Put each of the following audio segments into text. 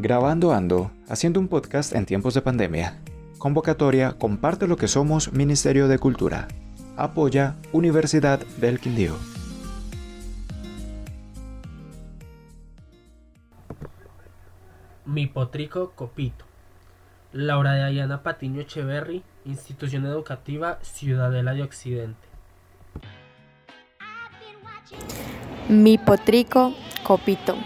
Grabando Ando, haciendo un podcast en tiempos de pandemia. Convocatoria Comparte lo que somos Ministerio de Cultura. Apoya Universidad del Quindío. Mi Potrico Copito. Laura de Ayana Patiño Echeverry, Institución Educativa Ciudadela de Occidente. Mi Potrico Copito.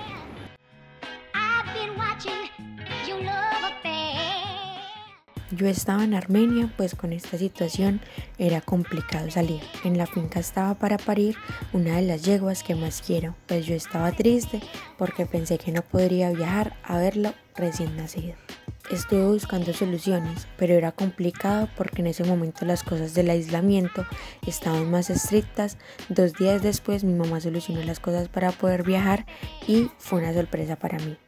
Yo estaba en Armenia, pues con esta situación era complicado salir. En la finca estaba para parir una de las yeguas que más quiero, pues yo estaba triste porque pensé que no podría viajar a verlo recién nacido. Estuve buscando soluciones, pero era complicado porque en ese momento las cosas del aislamiento estaban más estrictas. Dos días después mi mamá solucionó las cosas para poder viajar y fue una sorpresa para mí.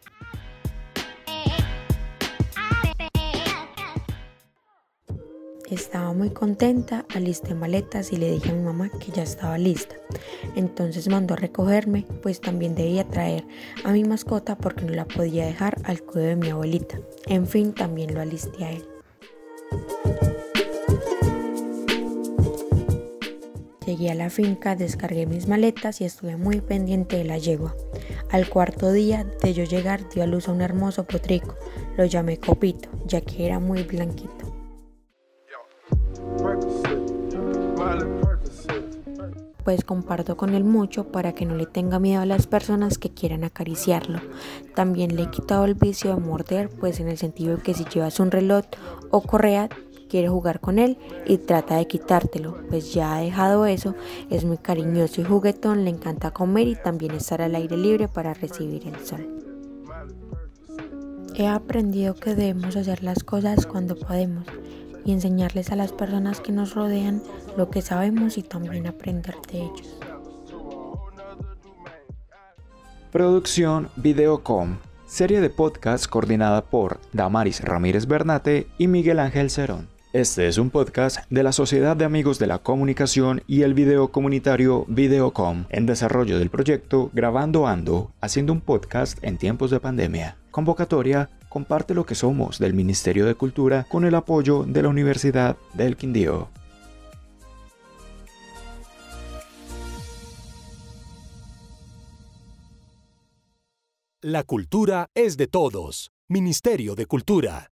Estaba muy contenta, alisté maletas y le dije a mi mamá que ya estaba lista. Entonces mandó a recogerme, pues también debía traer a mi mascota porque no la podía dejar al cuidado de mi abuelita. En fin, también lo alisté a él. Llegué a la finca, descargué mis maletas y estuve muy pendiente de la yegua. Al cuarto día de yo llegar dio a luz a un hermoso potrico. Lo llamé Copito, ya que era muy blanquito. Pues comparto con él mucho para que no le tenga miedo a las personas que quieran acariciarlo. También le he quitado el vicio de morder, pues en el sentido que si llevas un reloj o correa, quiere jugar con él y trata de quitártelo, pues ya ha dejado eso, es muy cariñoso y juguetón, le encanta comer y también estar al aire libre para recibir el sol. He aprendido que debemos hacer las cosas cuando podemos y enseñarles a las personas que nos rodean lo que sabemos y también aprender de ellos. Producción Videocom, serie de podcast coordinada por Damaris Ramírez Bernate y Miguel Ángel Cerón. Este es un podcast de la Sociedad de Amigos de la Comunicación y el video comunitario Videocom en desarrollo del proyecto Grabando Ando, haciendo un podcast en tiempos de pandemia. Convocatoria Comparte lo que somos del Ministerio de Cultura con el apoyo de la Universidad del Quindío. La cultura es de todos. Ministerio de Cultura.